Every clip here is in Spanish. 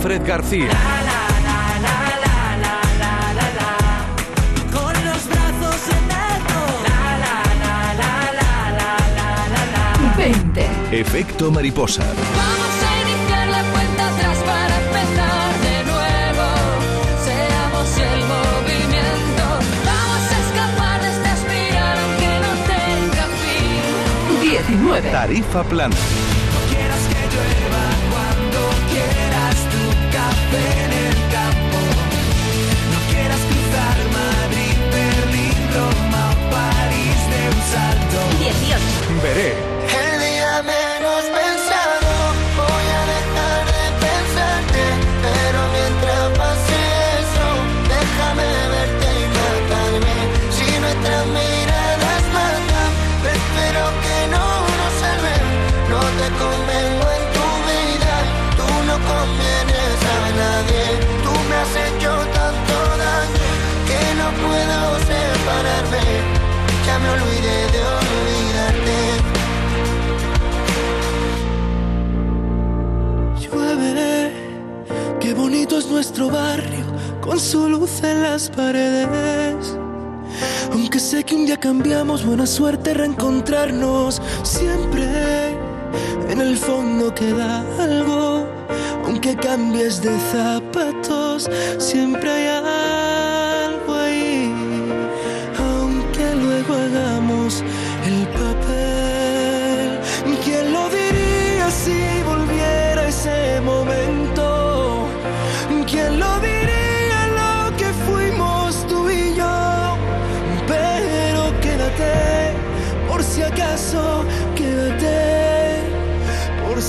Fred García. Efecto mariposa. Vamos a iniciar la cuenta atrás para empezar de nuevo. Seamos el movimiento. Vamos a escapar de esta espiral aunque no tenga fin. 19. Tarifa plana. Chamberé. Nuestro barrio, con su luz en las paredes. Aunque sé que un día cambiamos, buena suerte reencontrarnos. Siempre en el fondo queda algo, aunque cambies de zapatos, siempre hay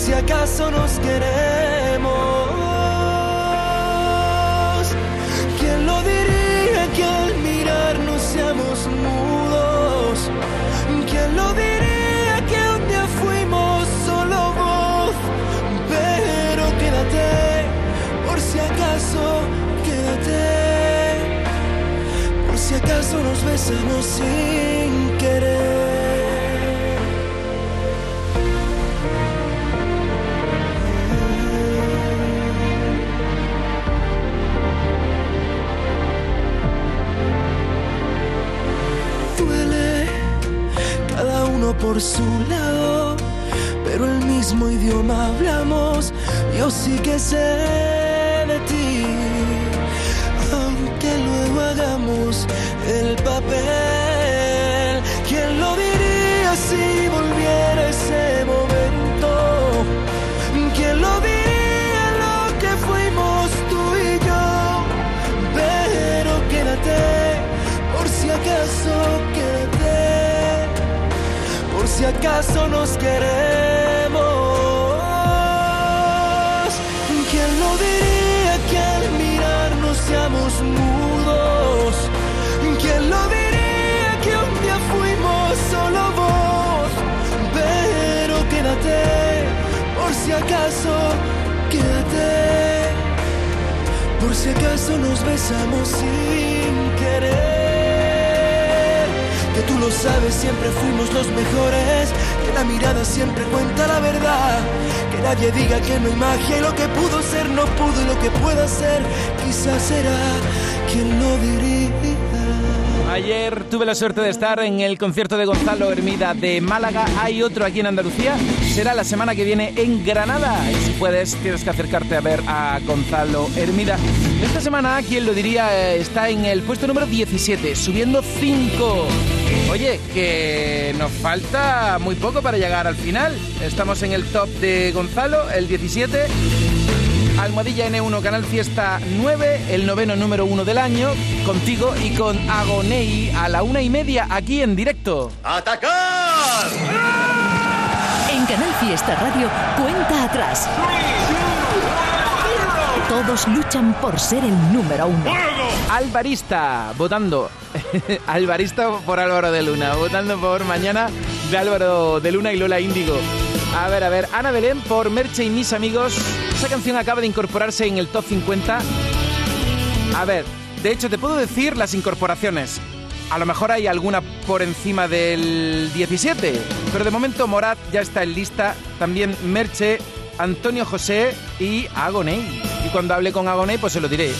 si acaso nos queremos. ¿Quién lo diría que al mirarnos seamos mudos? ¿Quién lo diría que un día fuimos solo voz? Pero quédate, por si acaso, quédate, por si acaso nos besamos sin querer. Por su lado, pero el mismo idioma hablamos. Yo sí que sé de ti, aunque luego hagamos el papel. Acaso nos queremos. ¿Quién lo diría que al mirarnos seamos mudos? ¿Quién lo diría que un día fuimos solo voz? Pero quédate, por si acaso, quédate. Por si acaso nos besamos sin querer. Lo sabes, siempre fuimos los mejores. Que la mirada siempre cuenta la verdad. Que nadie diga que no hay magia y lo que pudo ser no pudo y lo que pueda ser quizás será. quien lo diría? Ayer tuve la suerte de estar en el concierto de Gonzalo Hermida de Málaga. Hay otro aquí en Andalucía. Será la semana que viene en Granada. Y si puedes, tienes que acercarte a ver a Gonzalo Hermida. Esta semana, quien lo diría, eh, está en el puesto número 17, subiendo 5. Oye, que nos falta muy poco para llegar al final. Estamos en el top de Gonzalo, el 17. Almohadilla N1 Canal Fiesta 9, el noveno número 1 del año, contigo y con Agonei a la una y media aquí en directo. En Canal Fiesta Radio, cuenta atrás. Todos luchan por ser el número uno. Alvarista, votando. Alvarista por Álvaro de Luna, votando por mañana de Álvaro de Luna y Lola Índigo. A ver, a ver, Ana Belén por Merche y mis amigos. Esa canción acaba de incorporarse en el top 50. A ver, de hecho te puedo decir las incorporaciones. A lo mejor hay alguna por encima del 17, pero de momento Morat ya está en lista. También Merche, Antonio José y Agoney. cuando hable con Agoney, pues se lo diré.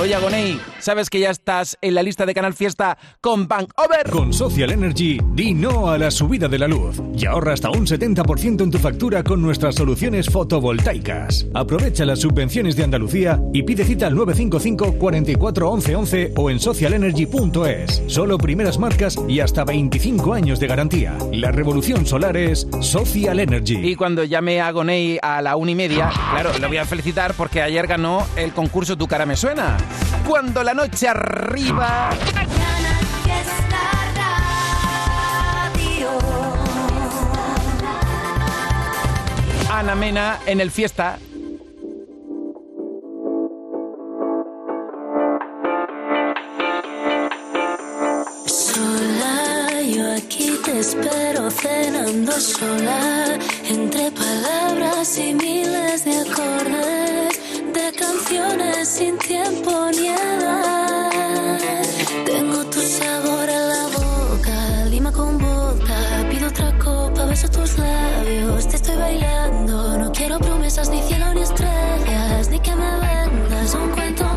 Oye, Agoney, ¿sabes que ya estás en la lista de Canal Fiesta con Bank Over? Con Social Energy, di no a la subida de la luz y ahorra hasta un 70% en tu factura con nuestras soluciones fotovoltaicas. Aprovecha las subvenciones de Andalucía y pide cita al 955 44 11 11 o en socialenergy.es. Solo primeras marcas y hasta 25 años de garantía. La revolución solar es Social Energy. Y cuando llame a Agoney a la una y media, claro, le voy a felicitar porque ayer ganó el concurso Tu cara me suena. Cuando la noche arriba... Ana Mena en el fiesta. Sola, yo aquí te espero cenando sola, entre palabras y miles de acordes, de canciones sin tiempo ni edad. Tengo tu sabor en la boca, lima con vodka, pido otra copa, beso tus labios, te estoy bailando, no quiero promesas ni cielo ni estrellas, ni que me vendas un cuento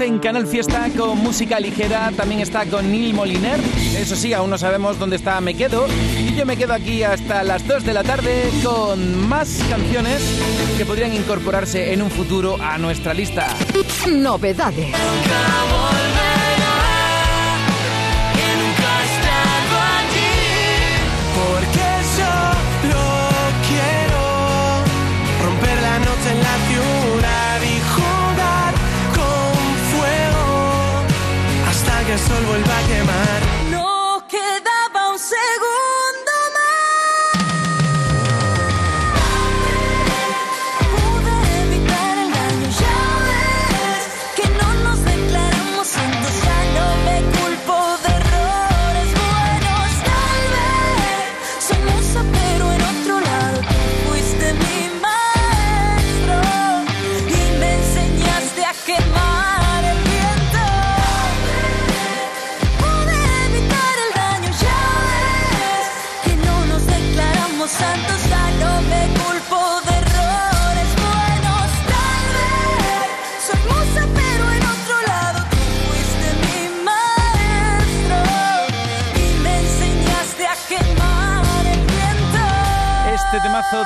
en Canal Fiesta con música ligera. También está con Neil Moliner. Eso sí, aún no sabemos dónde está Me Quedo. Y yo me quedo aquí hasta las 2 de la tarde con más canciones que podrían incorporarse en un futuro a nuestra lista. Novedades. Sol vuelva a quemar. No quedaba un segundo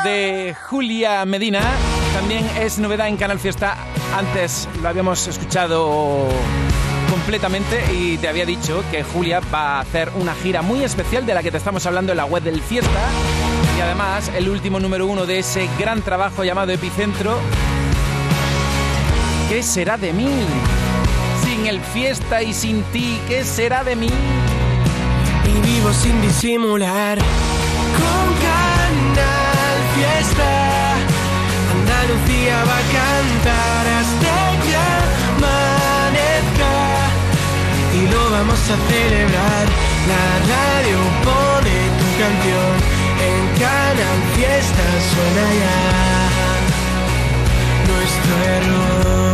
de Julia Medina. También es novedad en Canal Fiesta. Antes lo habíamos escuchado completamente y te había dicho que Julia va a hacer una gira muy especial de la que te estamos hablando en la web del Fiesta. Y además, el último número uno de ese gran trabajo llamado Epicentro. ¿Qué será de mí? Sin el Fiesta y sin ti, ¿qué será de mí? y vivo sin disimular. Con Andalucía va a cantar hasta que amanezca y lo vamos a celebrar. La radio pone tu canción en Canal Fiesta suena ya nuestro error.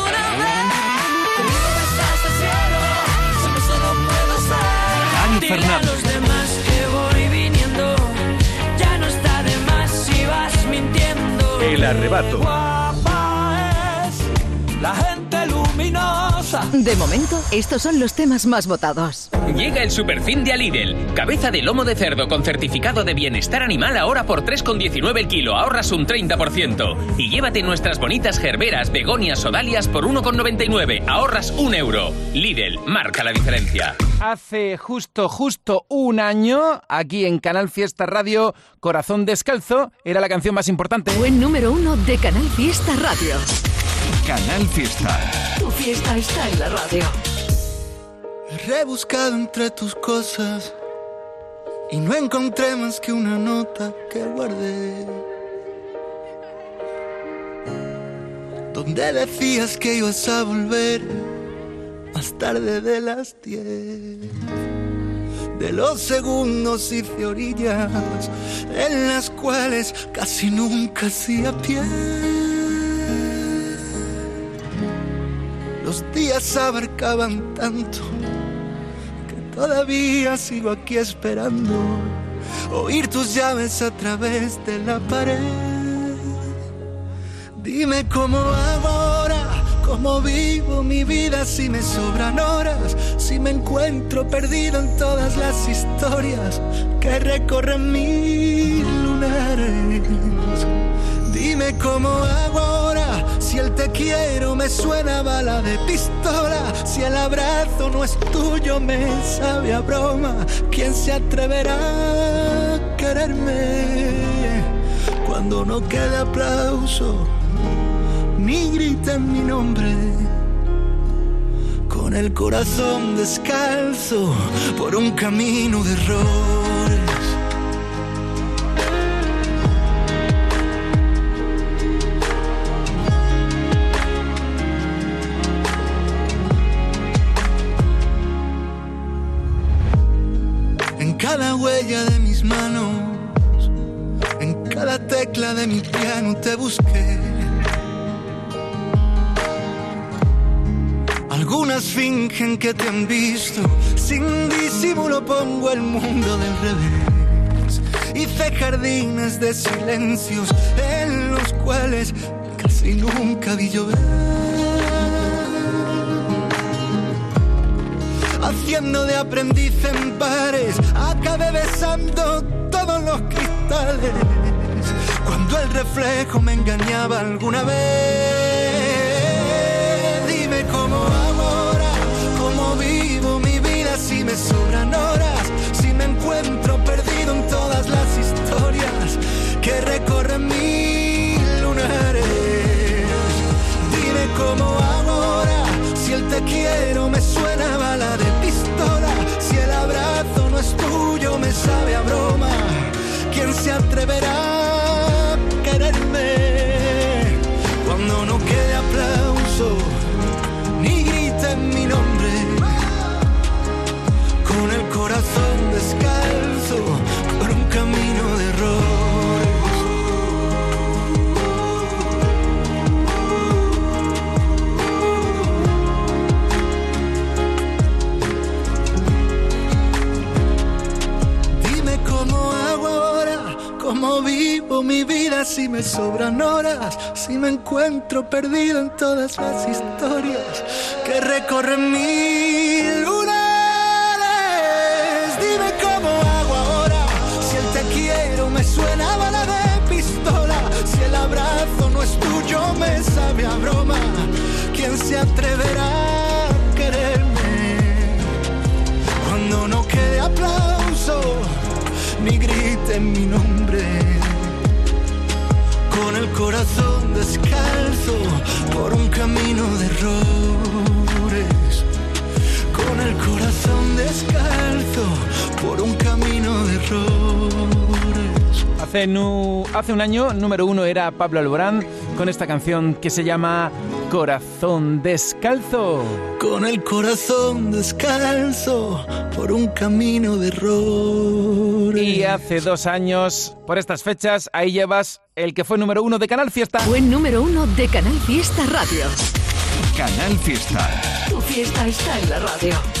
mintiendo. El arrebato. De momento, estos son los temas más votados. Llega el superfin de Lidl. Cabeza de lomo de cerdo con certificado de bienestar animal ahora por 3,19 el kilo. Ahorras un 30%. Y llévate nuestras bonitas gerberas, begonias o dalias por 1,99. Ahorras un euro. Lidl, marca la diferencia. Hace justo, justo un año, aquí en Canal Fiesta Radio, Corazón Descalzo era la canción más importante. Buen número uno de Canal Fiesta Radio. Canal Fiesta. Tu fiesta está en la radio. He rebuscado entre tus cosas y no encontré más que una nota que guardé. Donde decías que ibas a volver más tarde de las 10. De los segundos hice orillas en las cuales casi nunca hacía pie. Los días abarcaban tanto que todavía sigo aquí esperando oír tus llaves a través de la pared. Dime cómo hago ahora, cómo vivo mi vida si me sobran horas, si me encuentro perdido en todas las historias que recorren mil lunares. Dime cómo hago ahora, si el te quiero me suena bala de pistola, si el abrazo no es tuyo me sabe a broma, ¿quién se atreverá a quererme cuando no quede aplauso? Ni griten mi nombre con el corazón descalzo por un camino de errores. Tecla de mi piano te busqué. Algunas fingen que te han visto, sin disimulo pongo el mundo del revés. Hice jardines de silencios en los cuales casi nunca vi llover. Haciendo de aprendiz en bares, acabé besando todos los cristales. El reflejo me engañaba alguna vez, dime cómo ahora, cómo vivo mi vida si me sobran horas, si me encuentro perdido en todas las historias que recorren mil lunares. Dime cómo ahora, si el te quiero me suena bala de pistola, si el abrazo no es tuyo me sabe a broma, si me sobran horas, si me encuentro perdido en todas las historias que recorren mil lunares. Dime cómo hago ahora, si el te quiero me suena bala de pistola, si el abrazo no es tuyo me sabe a broma. ¿Quién se atreverá a quererme cuando no quede aplauso ni griten mi nombre? Con el corazón descalzo por un camino de errores. Con el corazón descalzo por un camino de errores. Hace, nu- hace un año, número uno era Pablo Alborán con esta canción que se llama Corazón Descalzo. Con el corazón descalzo por un camino de errores. Y hace dos años, por estas fechas, ahí llevas el que fue número uno de Canal Fiesta. Buen número uno de Canal Fiesta Radio. Canal Fiesta. Tu fiesta está en la radio.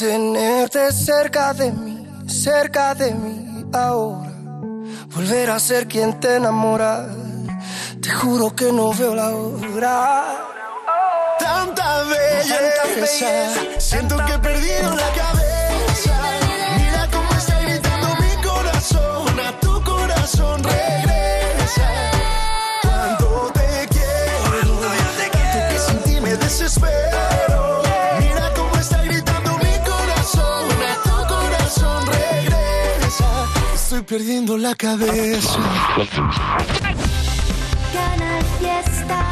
Tenerte cerca de mí, cerca de mí ahora. Volver a ser quien te enamora. Te juro que no veo la hora. Tanta belleza, siento que he perdido la cabeza. Mira cómo está gritando mi corazón, a tu corazón regresa. Cuando te quiero, tanto que sin ti me desespero. Perdiendo la cabeza. Canal Fiesta.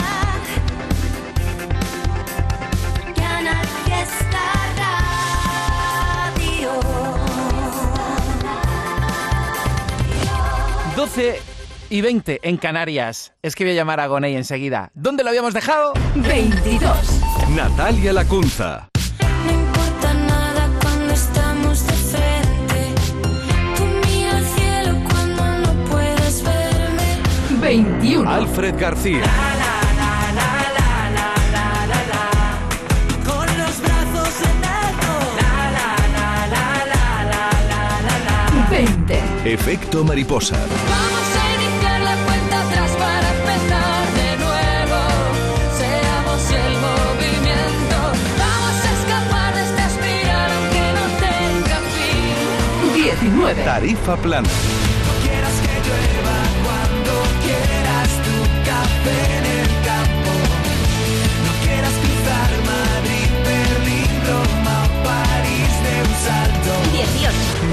Canal Fiesta Radio. 12 y 20 en Canarias. Es que voy a llamar a Gonei enseguida. ¿Dónde lo habíamos dejado? 22. Natalia Lacunza. 21. Alfred García. Efecto mariposa. Vamos a iniciar la cuenta atrás para empezar de nuevo. Seamos el movimiento. Vamos a escapar de esta espiral aunque no tenga fin. 19. Tarifa plana.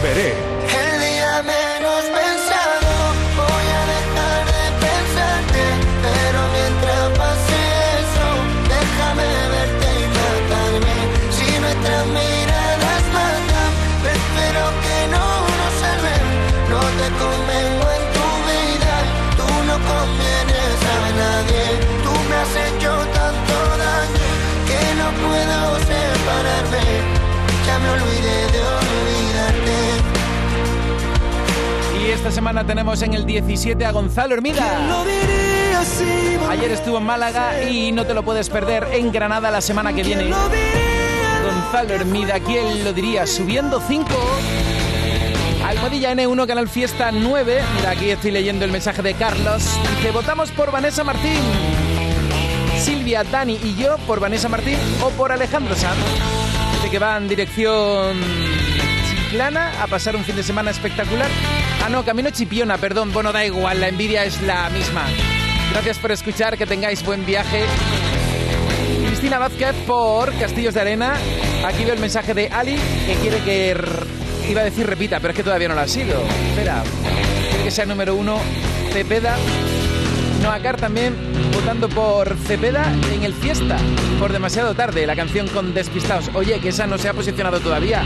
Veré. Esta semana tenemos en el 17 a Gonzalo Hermida. Ayer estuvo en Málaga y no te lo puedes perder en Granada la semana que viene. Gonzalo Hermida, ¿quién lo diría? Subiendo 5. Almohadilla N1, Canal Fiesta 9. Mira, aquí estoy leyendo el mensaje de Carlos. Dice, votamos por Vanessa Martín. Silvia, Dani y yo por Vanessa Martín o por Alejandro Sanz. Dice que va en dirección Chiclana a pasar un fin de semana espectacular. Ah, no, camino Chipiona, perdón. Bueno, da igual, la envidia es la misma. Gracias por escuchar, que tengáis buen viaje. Cristina Vázquez por Castillos de Arena. Aquí veo el mensaje de Ali que quiere que... Iba a decir repita, pero es que todavía no lo ha sido. Espera, quiere que sea número uno Cepeda. Noa Car también votando por Cepeda en el Fiesta, por demasiado tarde, la canción con Despistados. Oye, que esa no se ha posicionado todavía.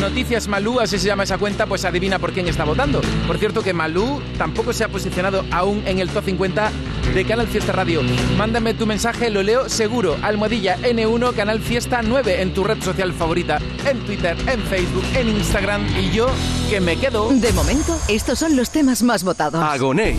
Noticias Malú, así se llama esa cuenta, pues adivina por quién está votando. Por cierto que Malú tampoco se ha posicionado aún en el top 50 de Canal Fiesta Radio. Mándame tu mensaje, lo leo seguro. Almohadilla N1 Canal Fiesta 9 en tu red social favorita, en Twitter, en Facebook, en Instagram y yo que me quedo. De momento, estos son los temas más votados. Agoné.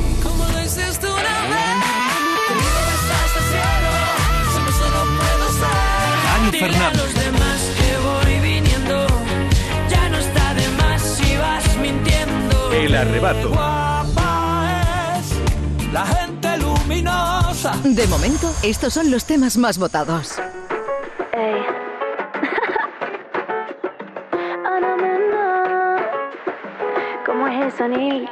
Mintiendo. El arrebato. Guapa es la gente luminosa. De momento, estos son los temas más votados. Ey. Oh, no, no, no. ¿Cómo es eso, Nick?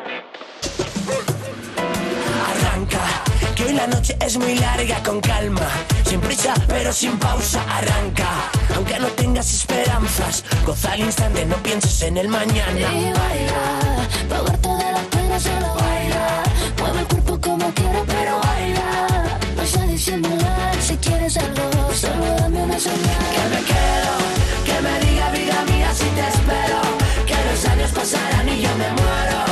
La noche es muy larga con calma, sin prisa pero sin pausa, arranca. Aunque no tengas esperanzas, goza al instante, no pienses en el mañana. Y baila, pagar todas las penas, solo baila. Mueve el cuerpo como quieras, pero baila. No sé disimular, si quieres algo, solo dame una señal. Que me quedo, que me diga vida mía si te espero, que los años pasarán y yo me muero.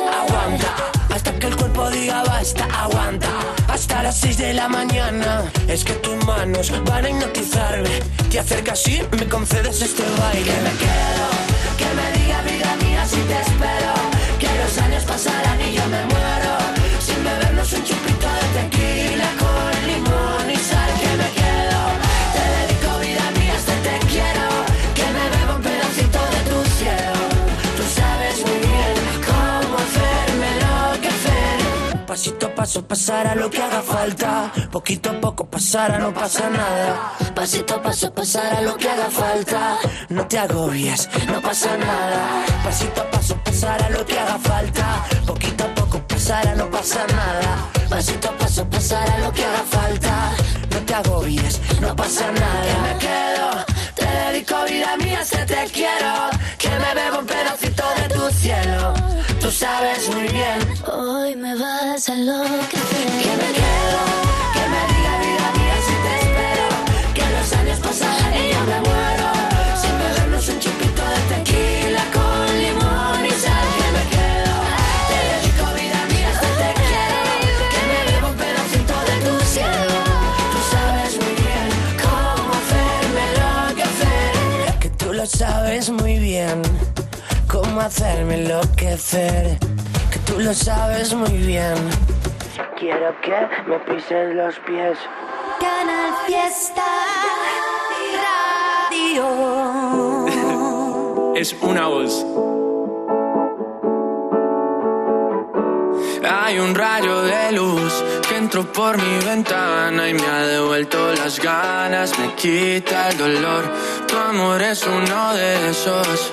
Aguanta, hasta que el cuerpo diga basta, aguanta. Hasta las 6 de la mañana, es que tus manos van a hipnotizarme. Te acercas y me concedes este baile. Que me quedo, que me diga vida mía si te espero. Que los años pasarán y yo me muero. Sin bebernos un chupito de tequila Pasito a paso pasará lo que haga falta. Poquito a poco pasará, no pasa nada. Pasito a paso pasará lo que haga falta. No te agobies, no pasa nada. Pasito a paso pasará lo que haga falta. Poquito a poco pasará, no pasa nada. Pasito a paso pasará lo que haga falta. No te agobies, no pasa nada. Me quedo, te dedico vida mía, se te quiero. Que me bebo un pedacito de tu cielo. Sabes muy bien. Hoy me vas a enloquecer. Que me quedo, que me diga vida mía si te espero. Que los años pasarán y yo me muero. Cómo hacerme enloquecer. Que tú lo sabes muy bien. Quiero que me pises los pies. Canal Fiesta Radio. Es una voz. Hay un rayo de luz que entró por mi ventana y me ha devuelto las ganas, me quita el dolor. Tu amor es uno de esos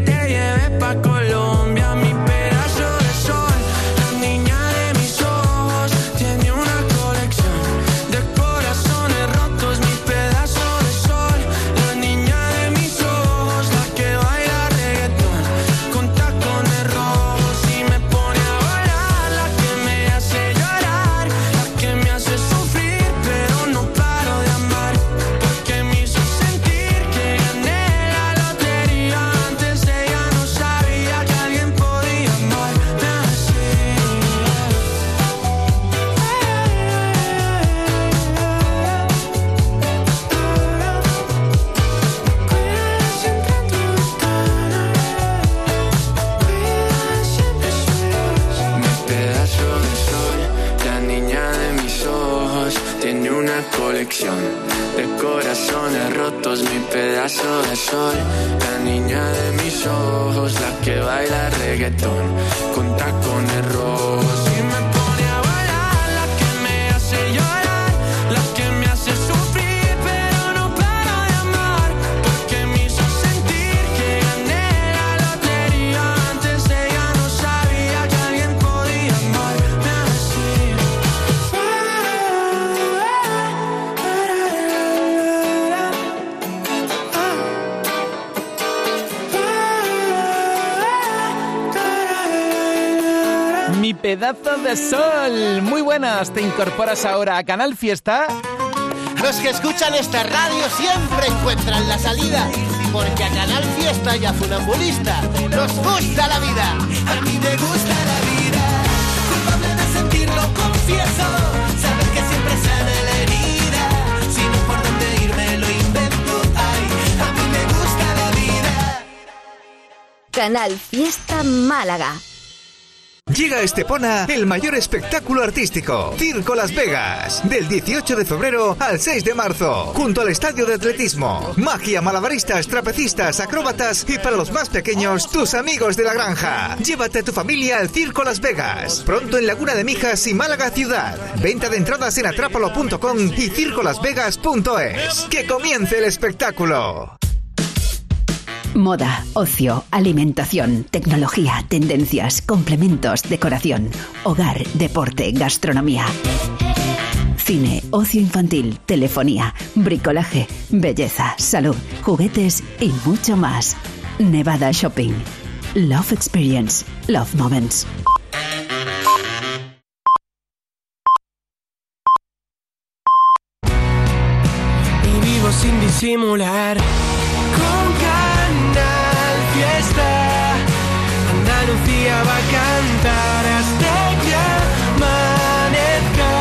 pedazo de sol. Muy buenas, te incorporas ahora a Canal Fiesta. Los que escuchan esta radio siempre encuentran la salida, porque a Canal Fiesta y a Funambulista nos gusta la vida. A mí me gusta la vida, culpable de sentirlo, confieso. Saber que siempre sana la herida, si no por dónde irme lo invento. Ay, a mí me gusta la vida. Canal Fiesta Málaga. Llega a Estepona el mayor espectáculo artístico, Circo Las Vegas, del 18 de febrero al 6 de marzo, junto al estadio de atletismo. Magia, malabaristas, trapecistas, acróbatas y para los más pequeños, tus amigos de la granja. Llévate a tu familia al Circo Las Vegas, pronto en Laguna de Mijas y Málaga Ciudad. Venta de entradas en atrápalo.com y circolasvegas.es. ¡Que comience el espectáculo! Moda, ocio, alimentación, tecnología, tendencias, complementos, decoración, hogar, deporte, gastronomía. Cine, ocio infantil, telefonía, bricolaje, belleza, salud, juguetes y mucho más. Nevada Shopping. Love Experience. Love Moments. y vivo sin disimular. Andalucía va a cantar hasta que amanezca.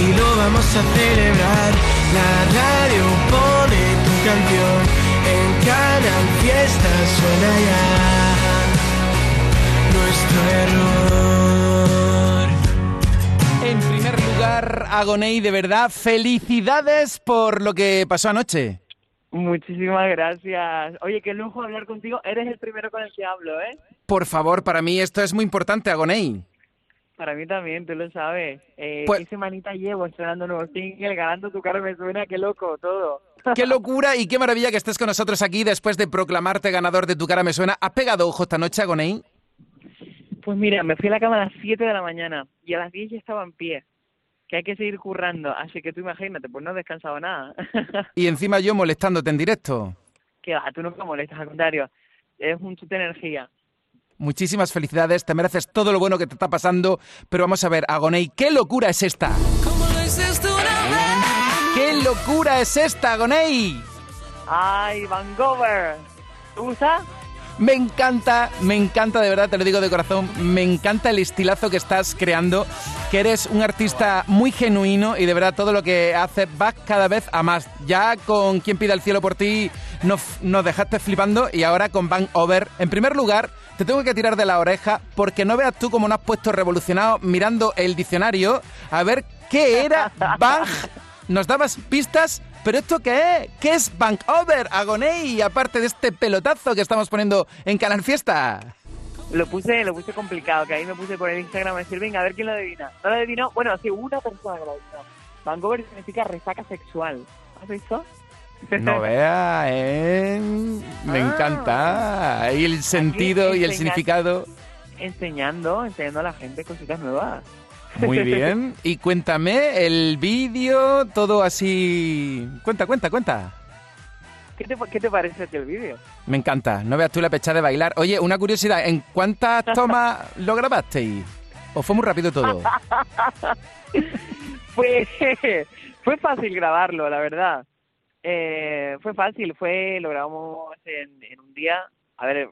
Y lo vamos a celebrar. La radio pone tu canción. En Canal Fiesta suena ya nuestro error. En primer lugar, Agoney, de verdad, felicidades por lo que pasó anoche. Muchísimas gracias. Oye, qué lujo hablar contigo. Eres el primero con el que hablo, ¿eh? Por favor, para mí esto es muy importante, Agoney. Para mí también, tú lo sabes. Eh, Pues- ¿Qué semanita llevo estrenando nuevo single, ganando tu cara me suena? Qué loco todo. Qué locura y qué maravilla que estés con nosotros aquí después de proclamarte ganador de Tu cara me suena. ¿Has pegado ojo esta noche, Agoney? Pues mira, me fui a la cama a las 7 de la mañana y a las 10 ya estaba en pie. Que hay que seguir currando. Así que tú imagínate, pues no he descansado nada. Y encima yo molestándote en directo. que va, tú nunca molestas, al contrario. Es un chute de energía. Muchísimas felicidades, te mereces todo lo bueno que te está pasando, pero vamos a ver, Agoney, ¿qué locura es esta? ¿Qué locura es esta, Agoney? ¡Ay, Vancouver! ¿Te gusta? Me encanta, me encanta, de verdad, te lo digo de corazón, me encanta el estilazo que estás creando, que eres un artista muy genuino y de verdad todo lo que haces va cada vez a más. Ya con Quien pida el cielo por ti nos, nos dejaste flipando y ahora con Van Over. En primer lugar, te tengo que tirar de la oreja porque no veas tú cómo nos has puesto revolucionado mirando el diccionario a ver qué era Bang. Nos dabas pistas, pero ¿esto qué es? ¿Qué es Bank Over, Agoney, aparte de este pelotazo que estamos poniendo en Canal Fiesta? Lo puse, lo puse complicado, que ahí me puse por el Instagram a decir, venga, a ver quién lo adivina. No lo adivinó, bueno, sí, una persona que lo adivinó. Vancouver significa resaca sexual. ¿Has visto? No vea, ¿eh? Me Ah. encanta. Y el sentido y el significado. Enseñando, enseñando a la gente cositas nuevas. Muy bien. Y cuéntame, el vídeo, todo así... Cuenta, cuenta, cuenta. ¿Qué te, ¿Qué te parece el vídeo? Me encanta. No veas tú la pecha de bailar. Oye, una curiosidad. ¿En cuántas tomas lo grabasteis? ¿O fue muy rápido todo? fue, fue fácil grabarlo, la verdad. Eh, fue fácil, fue lo grabamos en, en un día. A ver,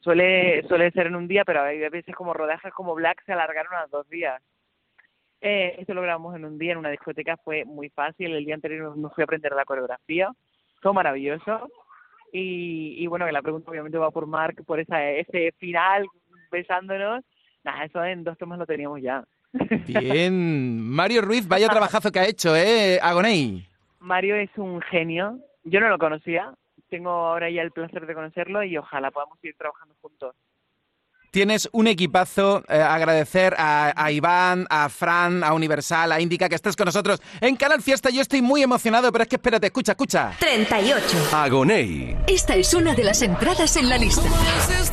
suele suele ser en un día, pero hay veces como rodajes como Black se alargaron a dos días. Eh, esto lo grabamos en un día en una discoteca, fue muy fácil. El día anterior me fui a aprender la coreografía, fue maravilloso. Y, y bueno, que la pregunta obviamente va por Mark, por esa ese final besándonos. Nada, eso en dos tomas lo teníamos ya. Bien. Mario Ruiz, vaya trabajazo que ha hecho, ¿eh? Agoney. Mario es un genio. Yo no lo conocía. Tengo ahora ya el placer de conocerlo y ojalá podamos seguir trabajando juntos. Tienes un equipazo. eh, agradecer a, a Iván, a Fran, a Universal, a Indica que estés con nosotros en Canal Fiesta. Yo estoy muy emocionado, pero es que espérate, escucha, escucha. 38. Agoney. Esta es una de las entradas en la lista.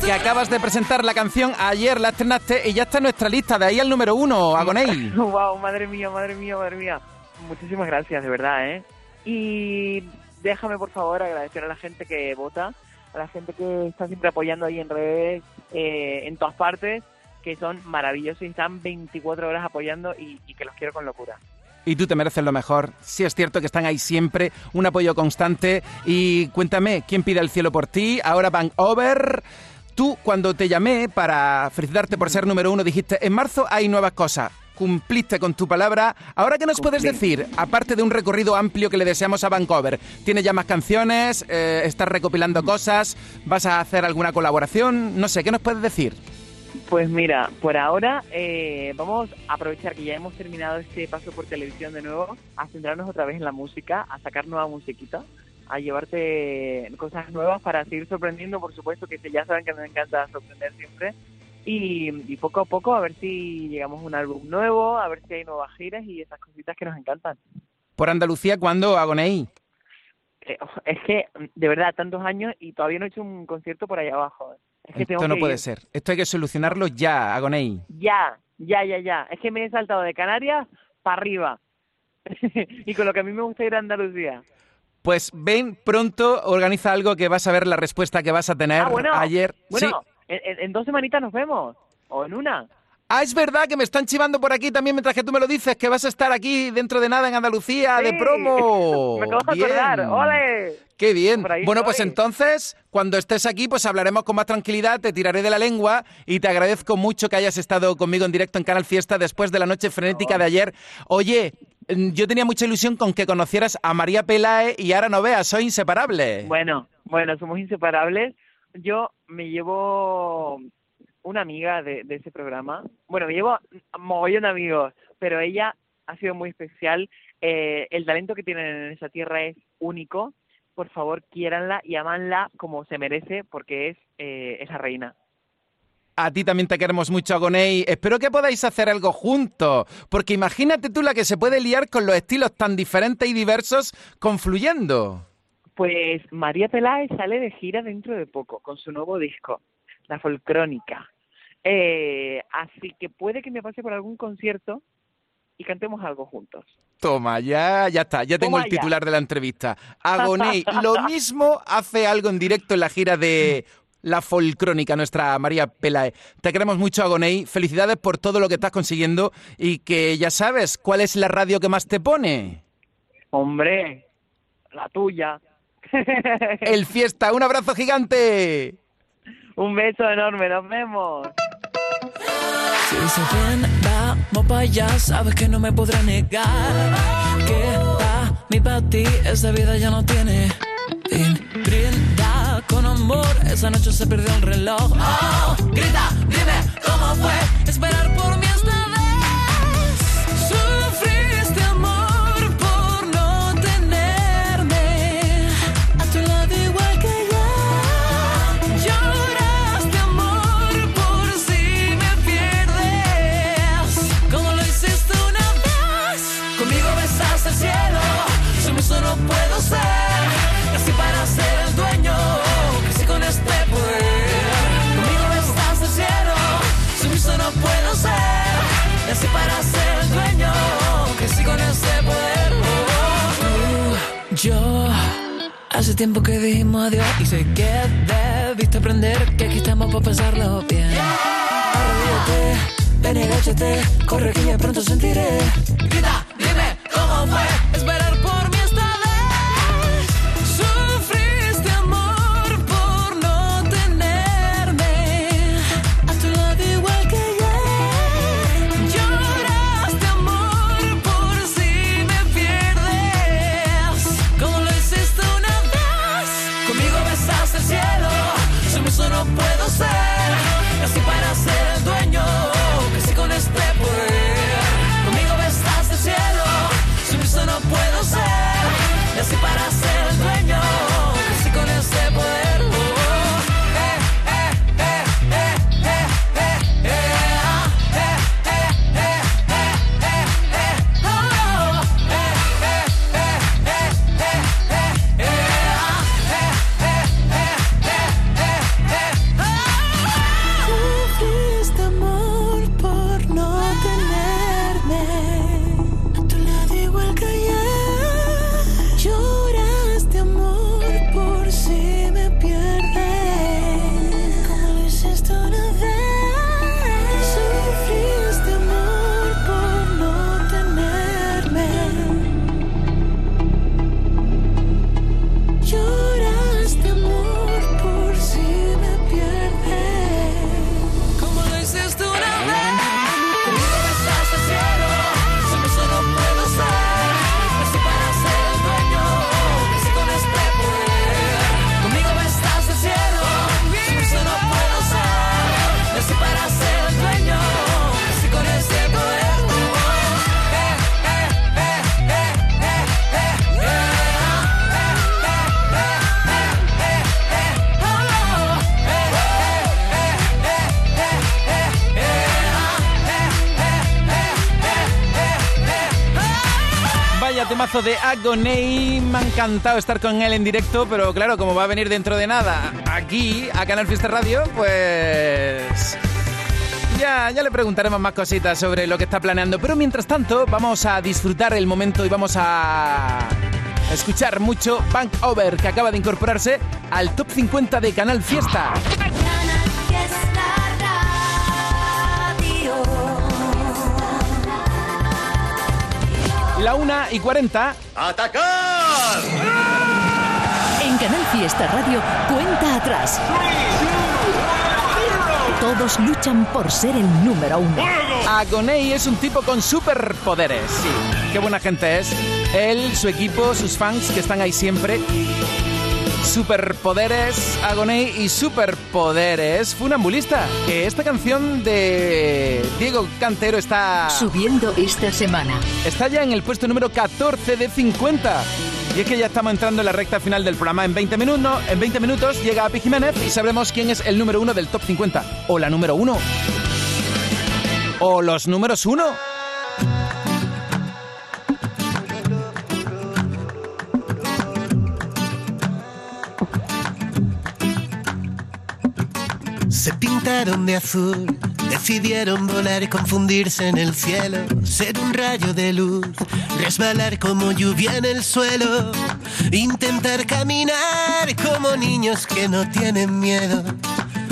Que acabas de presentar la canción, ayer la estrenaste y ya está en nuestra lista, de ahí al número uno, Agoney. wow, madre mía, madre mía, madre mía. Muchísimas gracias, de verdad, ¿eh? Y déjame, por favor, agradecer a la gente que vota, a la gente que está siempre apoyando ahí en redes, eh, en todas partes, que son maravillosos y están 24 horas apoyando y, que los quiero con locura. Y tú te mereces lo mejor. Sí es cierto que están ahí siempre, un apoyo constante. Y cuéntame, ¿quién pide el cielo por ti? Ahora van over. Tú, cuando te llamé para felicitarte por ser número uno, dijiste, en marzo hay nuevas cosas. Cumpliste con tu palabra. Ahora, ¿qué nos puedes decir? Aparte de un recorrido amplio que le deseamos a Vancouver. ¿Tienes ya más canciones? Eh, ¿Estás recopilando cosas? ¿Vas a hacer alguna colaboración? No sé, ¿qué nos puedes decir? Pues mira, por ahora eh, vamos a aprovechar que ya hemos terminado este paso por televisión de nuevo, a centrarnos otra vez en la música, a sacar nueva musiquita, a llevarte cosas nuevas para seguir sorprendiendo, por supuesto que ya saben que me encanta sorprender siempre. Y, y poco a poco a ver si llegamos a un álbum nuevo, a ver si hay nuevas giras y esas cositas que nos encantan. Por Andalucía, ¿cuándo, Agoney? Eh, es que, de verdad, tantos años y todavía no he hecho un concierto por allá abajo. Es que tengo Esto no que puede ir. ser. Esto hay que solucionarlo ya, Agoney. Ya, ya, ya, ya. Es que me he saltado de Canarias para arriba. y con lo que a mí me gusta ir a Andalucía. Pues ven pronto, organiza algo que vas a ver la respuesta que vas a tener Ah, bueno. ayer. Bueno, Sí. En, dos semanitas nos vemos. O en una. Ah, es verdad que me están chivando por aquí también mientras que tú me lo dices, que vas a estar aquí dentro de nada en Andalucía de promo. Me acabo de acordar. ¡Ole! Qué bien. Bueno, pues entonces, cuando estés aquí, pues hablaremos con más tranquilidad, te tiraré de la lengua y te agradezco mucho que hayas estado conmigo en directo en Canal Fiesta después de la noche frenética de ayer. Oye, mm, yo tenía mucha ilusión con que conocieras a María Pelae y ahora no veas, soy inseparable. Bueno, bueno, somos inseparables. Yo me llevo una amiga de, ese programa. Bueno, me llevo mogollón de amigos, pero ella ha sido muy especial. Eh, el talento que tienen en esa tierra es único. Por favor, quiéranla y amanla como se merece, porque es eh, esa reina. a ti también te queremos mucho, Agoney. Espero que podáis hacer algo juntos, porque imagínate tú la que se puede liar con los estilos tan diferentes y diversos confluyendo. Pues María Peláez sale de gira dentro de poco con su nuevo disco, La Folcrónica. Eh, así que puede que me pase por algún concierto y cantemos algo juntos. Toma, ya, ya está, ya tengo Toma el ya. titular de la entrevista. Agoney, lo mismo hace algo en directo en la gira de la Folcrónica, nuestra María Pelae. Te queremos mucho, Agoney. Felicidades por todo lo que estás consiguiendo y que ya sabes cuál es la radio que más te pone. Hombre, la tuya. El Fiesta, un abrazo gigante. Un beso enorme, nos vemos. Si dice ven, vamos para allá, sabes que no me podrá negar. Que pa' mí, pa' ti, esa vida ya no tiene fin. Brinda con amor, esa noche se perdió el reloj. Oh, grita, dime cómo fue esperar tiempo que dijimos adiós y sé que debiste aprender que aquí estamos para pasarlo bien. Arrodíllate, ven y agáchate, corre que ya pronto sentiré. Grita, dime cómo fue esperar Vaya temazo de Agoney, me ha encantado estar con él en directo, pero claro, como va a venir dentro de nada aquí a Canal Fiesta Radio, pues ya, ya le preguntaremos más cositas sobre lo que está planeando. Pero mientras tanto, vamos a disfrutar el momento y vamos a escuchar mucho Bank Over, que acaba de incorporarse al top 50 de Canal Fiesta. La una y 40. ¡Atacar! En Canal Fiesta Radio, cuenta atrás. Todos luchan por ser el número uno. Agoney es un tipo con superpoderes. Sí, qué buena gente es. Él, su equipo, sus fans que están ahí siempre. Superpoderes, Agoney y Superpoderes Funambulista. Que esta canción de Diego Cantero está. Subiendo esta semana. Está ya en el puesto número 14 de 50. Y es que ya estamos entrando en la recta final del programa. En 20 minutos, en 20 minutos llega Api Jiménez y sabremos quién es el número uno del top 50. O la número uno. O los números uno. De azul, decidieron volar y confundirse en el cielo, ser un rayo de luz, resbalar como lluvia en el suelo, intentar caminar como niños que no tienen miedo,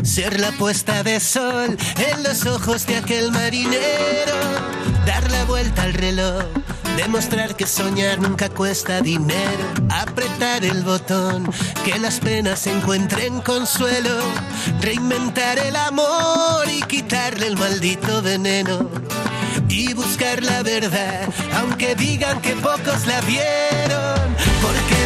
ser la puesta de sol en los ojos de aquel marinero, dar la vuelta al reloj. Demostrar que soñar nunca cuesta dinero. Apretar el botón, que las penas encuentren consuelo. Reinventar el amor y quitarle el maldito veneno. Y buscar la verdad, aunque digan que pocos la vieron. Porque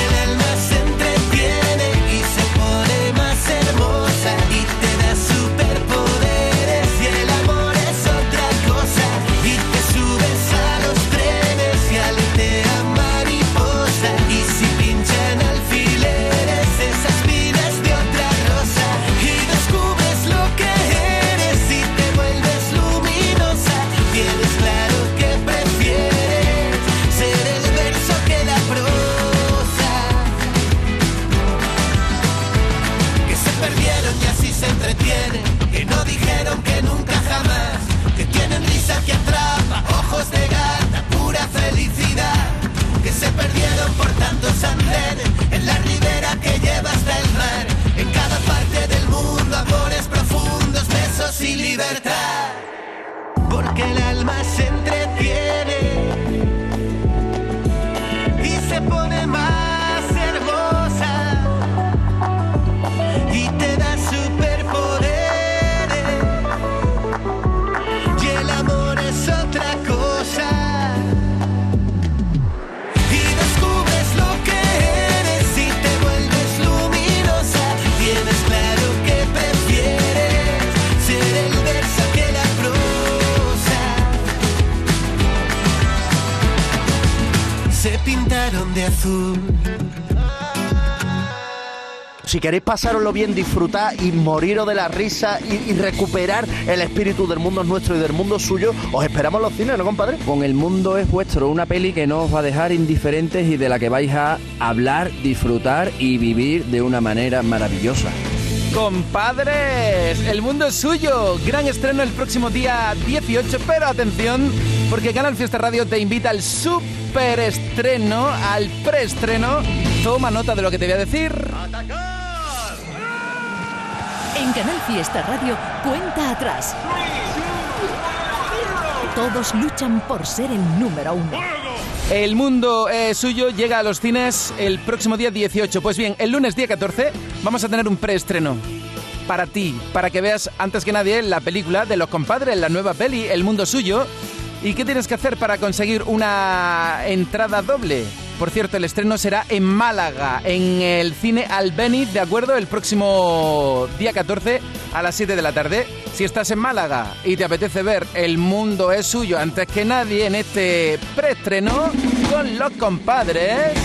queréis pasároslo bien, disfrutar y moriros de la risa y, y recuperar el espíritu del mundo nuestro y del mundo suyo, os esperamos los cines, ¿no, compadre? Con El Mundo es Vuestro, una peli que no os va a dejar indiferentes y de la que vais a hablar, disfrutar y vivir de una manera maravillosa. Compadres, el mundo es suyo. Gran estreno el próximo día 18, pero atención, porque Canal Fiesta Radio te invita al superestreno, al preestreno. Toma nota de lo que te voy a decir. En Canal Fiesta Radio, cuenta atrás. Todos luchan por ser el número uno. El mundo eh, suyo llega a los cines el próximo día 18. Pues bien, el lunes día 14 vamos a tener un preestreno para ti, para que veas antes que nadie la película de los compadres, la nueva peli, El mundo suyo. ¿Y qué tienes que hacer para conseguir una entrada doble? Por cierto, el estreno será en Málaga, en el cine Albeniz, ¿de acuerdo? El próximo día 14 a las 7 de la tarde. Si estás en Málaga y te apetece ver El mundo es suyo antes que nadie en este preestreno con los compadres.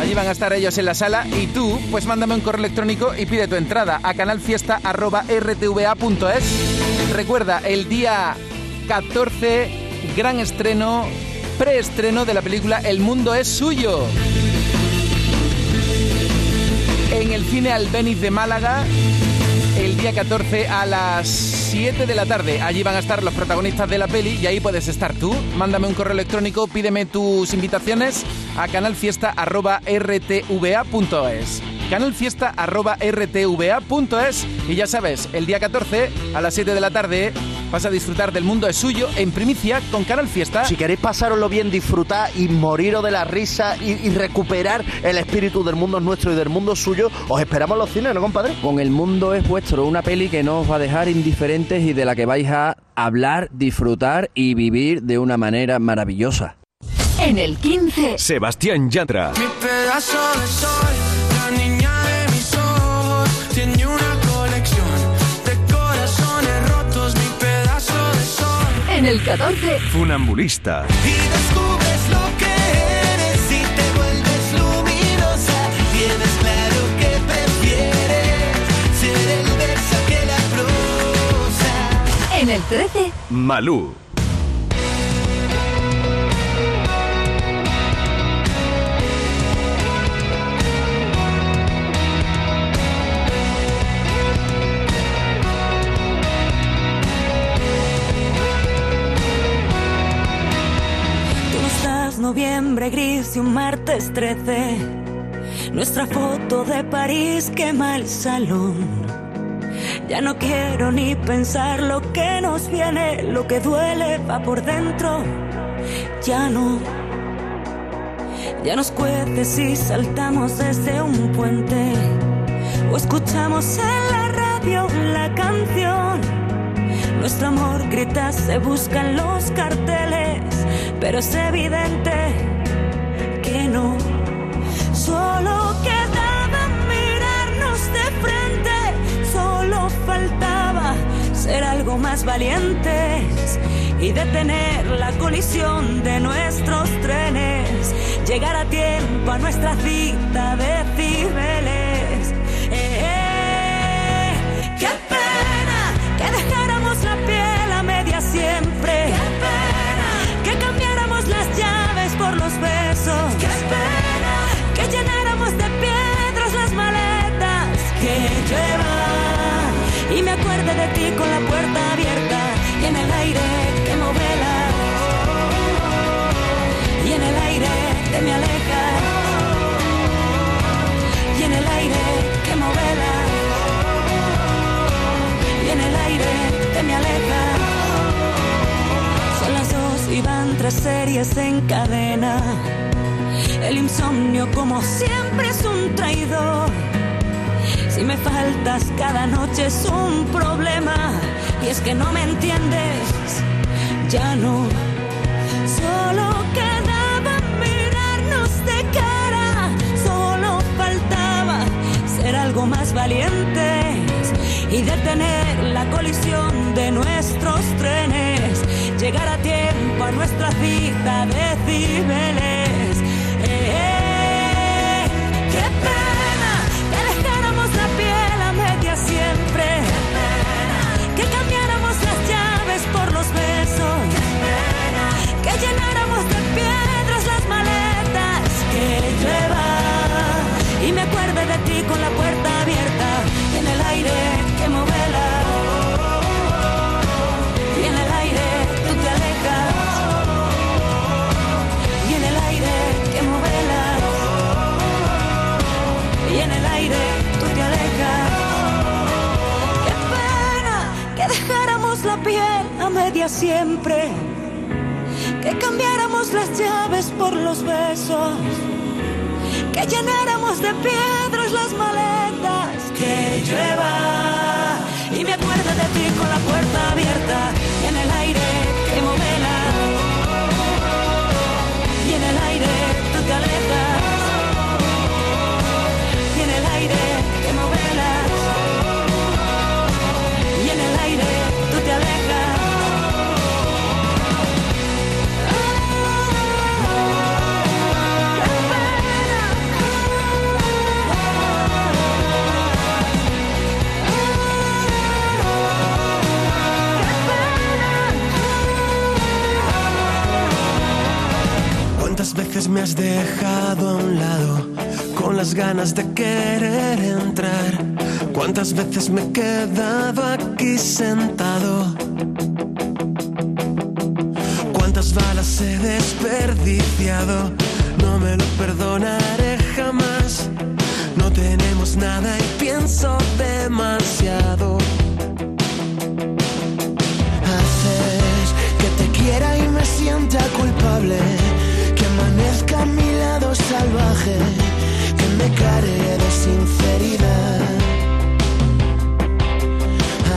Allí van a estar ellos en la sala y tú, pues mándame un correo electrónico y pide tu entrada a canalfiesta.rtva.es. Recuerda, el día 14 gran estreno, preestreno de la película El mundo es suyo. En el cine Albéniz de Málaga, el día 14 a las 7 de la tarde. Allí van a estar los protagonistas de la peli y ahí puedes estar tú. Mándame un correo electrónico, pídeme tus invitaciones a canalfiesta.rtva.es canalfiesta.rtva.es y ya sabes, el día 14 a las 7 de la tarde vas a disfrutar del mundo es suyo en primicia con Canal Fiesta. Si queréis pasároslo bien, disfrutar y moriros de la risa y, y recuperar el espíritu del mundo es nuestro y del mundo suyo, os esperamos en los cines, ¿no, compadre? Con El Mundo es Vuestro, una peli que no os va a dejar indiferentes y de la que vais a hablar, disfrutar y vivir de una manera maravillosa. En el 15. Sebastián Yatra. Mi pedazo de sol, la niña En el 14. Funambulista. Y descubres lo que eres y te vuelves luminosa. Tienes claro que prefieres ser el verso que la prosa. En el 13. Malú. Noviembre gris y un martes 13. Nuestra foto de París quema el salón. Ya no quiero ni pensar lo que nos viene, lo que duele va por dentro. Ya no. Ya nos cuece si saltamos desde un puente o escuchamos en la radio la canción. Nuestro amor grita, se busca en los carteles, pero es evidente Solo quedaba mirarnos de frente, solo faltaba ser algo más valientes y detener la colisión de nuestros trenes, llegar a tiempo a nuestra cita de Cibeles. Eh, eh, ¡Qué pena Y me acuerde de ti con la puerta abierta y en el aire que movela. Y en el aire que me aleja. Y en el aire que movela. Y en el aire que me aleja. Son las dos y van tres series en cadena. El insomnio como siempre es un traidor. Si me faltas cada noche es un problema. Y es que no me entiendes, ya no. Solo quedaba mirarnos de cara, solo faltaba ser algo más valientes y detener la colisión de nuestros trenes, llegar a tiempo a nuestra cita de Cibeles. Con la puerta abierta. Y en el aire que movela. Y en el aire tú te alejas. Y en el aire que movela. Y en el aire tú te alejas. Qué pena que dejáramos la piel a media siempre. Que cambiáramos las llaves por los besos. Que llenáramos de las maletas. Que llueva y me acuerde de ti con la puerta abierta. En el aire veces me has dejado a un lado con las ganas de querer entrar. Cuántas veces me he quedado aquí sentado. Cuántas balas he desperdiciado. No me lo perdonaré jamás. No tenemos nada y pienso demasiado. Haces que te quiera y me sienta culpable. Salvaje. Que me cargue de sinceridad.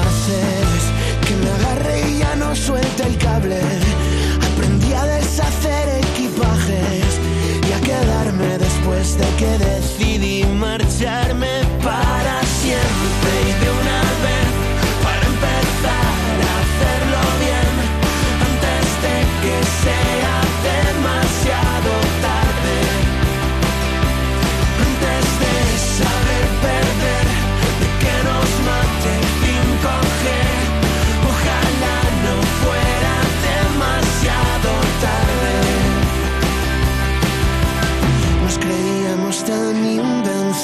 Haces que me agarre y ya no suelte el cable. Aprendí a deshacer equipajes y a quedarme después de que decidí marcharme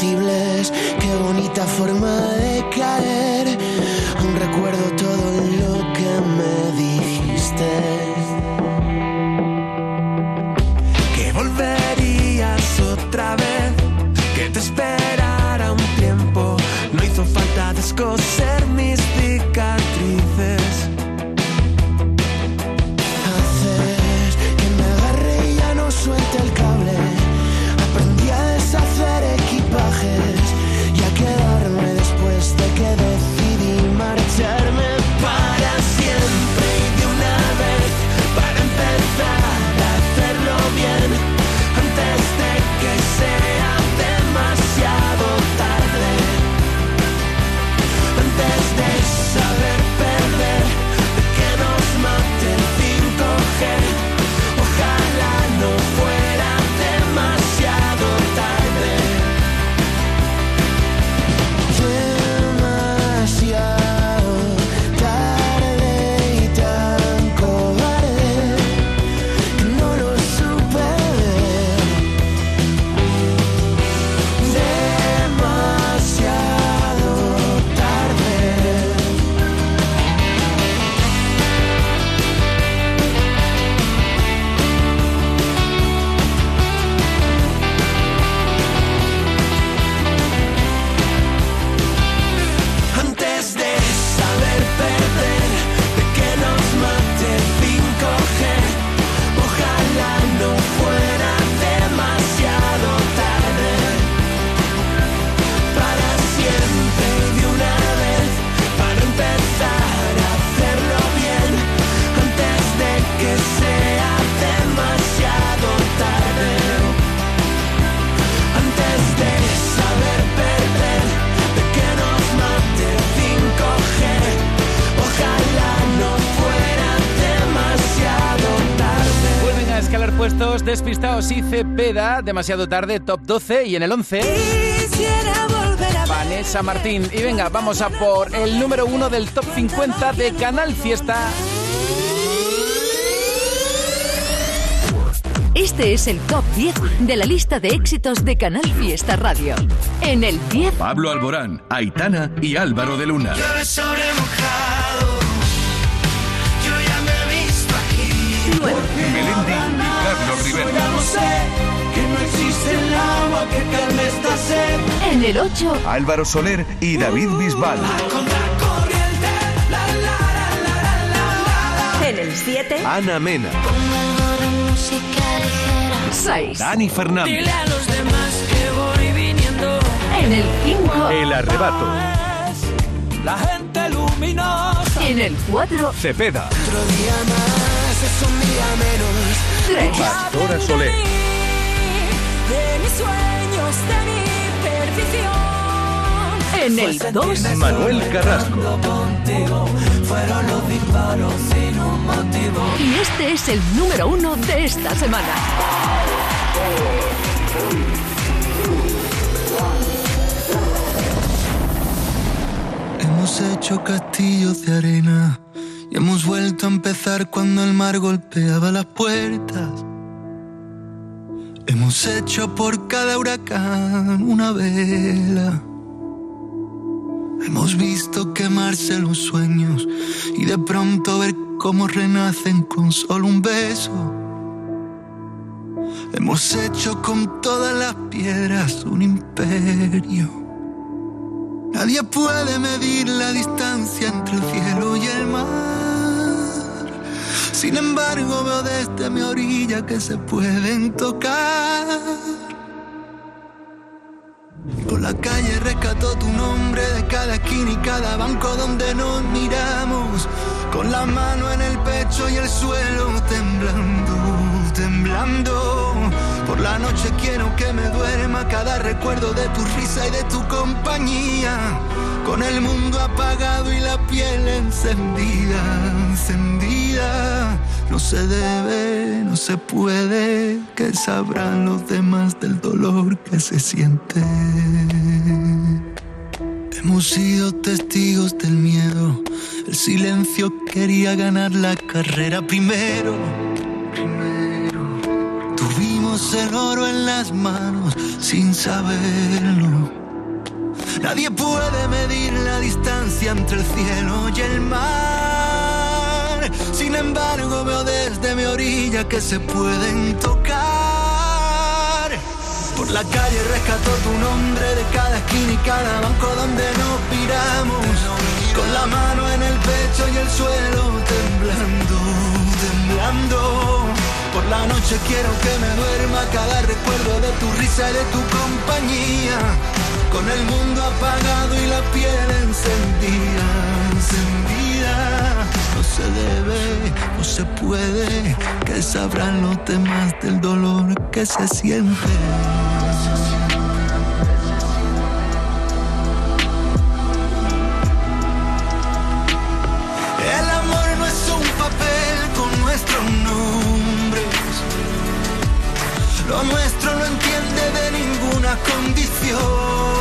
invencibles, qué bonita forma de caer. Despistados y Cepeda, demasiado tarde, top 12 y en el 11 Quisiera volver a Vanessa Martín. Y venga, vamos a por el número 1 del top 50 de Canal Fiesta. Este es el top 10 de la lista de éxitos de Canal Fiesta Radio. En el 10, Pablo Alborán, Aitana y Álvaro de Luna. Llueve sobre mojado. Yo ya me he visto aquí. Melendi Carlos Rivera. Ya lo sé, que no existe el agua que calme esta sed. en el 8, Álvaro Soler y David Bisbal. en el 7, Ana Mena. música ligera. 6, Dani Fernández. Dile a los demás que voy viniendo. en el 5, El arrebato. La gente luminosa. en el 4, Cepeda. Otro día más es un día menos. 3, Pastora Soler. De mis sueños, de mi perdición. en el 2, Manuel Carrasco. Contigo fueron los disparos sin un motivo. y este es el número 1 de esta semana. Hemos hecho castillos de arena y hemos vuelto a empezar cuando el mar golpeaba las puertas. Hemos hecho por cada huracán una vela. Hemos visto quemarse los sueños y de pronto ver cómo renacen con solo un beso. Hemos hecho con todas las piedras un imperio. Nadie puede medir la distancia entre el cielo y el mar. Sin embargo, veo desde mi orilla que se pueden tocar. Por la calle rescató tu nombre de cada esquina y cada banco donde nos miramos. Con la mano en el pecho y el suelo temblando, temblando. La noche quiero que me duerma cada recuerdo de tu risa y de tu compañía. Con el mundo apagado y la piel encendida, encendida. No se debe, no se puede, que sabrán los demás del dolor que se siente. Hemos sido testigos del miedo, el silencio quería ganar la carrera primero. Primero. El oro en las manos sin saberlo. Nadie puede medir la distancia entre el cielo y el mar. Sin embargo, veo desde mi orilla que se pueden tocar. Por la calle rescató tu nombre de cada esquina y cada banco donde nos piramos. Con la mano en el pecho y el suelo temblando, temblando. Por la noche quiero que me duerma cada recuerdo de tu risa y de tu compañía. Con el mundo apagado y la piel encendida, encendida. No se debe, no se puede, que sabrán los demás del dolor que se siente. Lo nuestro no entiende de ninguna condiciones.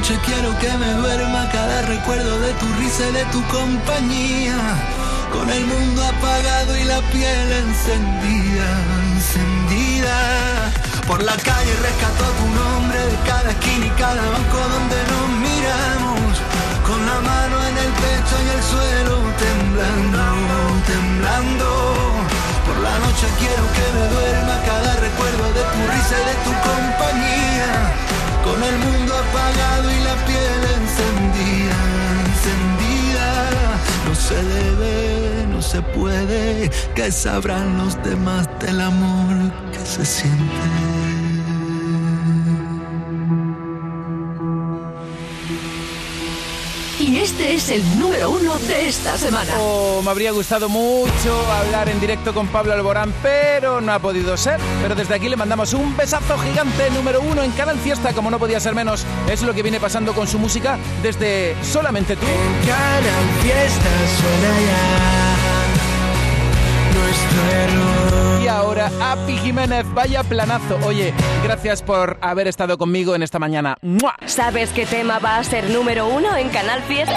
Noche quiero que me duerma cada recuerdo de tu risa y de tu compañía. Con el mundo apagado y la piel encendida, encendida. Por la calle rescató tu nombre de cada esquina y cada banco donde nos miramos. Con la mano en el pecho y el suelo temblando, temblando. Por la noche quiero que me duerma cada recuerdo de tu risa y de tu compañía. Con el mundo apagado y la piel encendida, encendida. No se debe, no se puede, que sabrán los demás del amor que se siente. Este es el número uno de esta semana. Oh, me habría gustado mucho hablar en directo con Pablo Alborán, pero no ha podido ser. Pero desde aquí le mandamos un besazo gigante número uno en Canal Fiesta, como no podía ser menos. Es lo que viene pasando con su música desde solamente tú. Canal Fiesta suena ya nuestro error. Ahora, Api Jiménez, vaya planazo. Oye, gracias por haber estado conmigo en esta mañana. ¡Mua! ¿Sabes qué tema va a ser número uno en Canal Fiesta?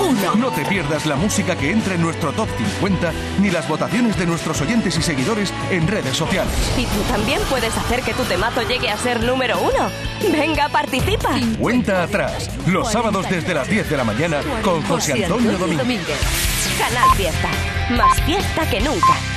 Uno. No te pierdas la música que entra en nuestro top 50 ni las votaciones de nuestros oyentes y seguidores en redes sociales. Y tú también puedes hacer que tu temazo llegue a ser número uno. Venga, participa. Cuenta atrás, los sábados desde las 10 de la mañana con José Antonio Domínguez. Canal Fiesta. Más fiesta que nunca.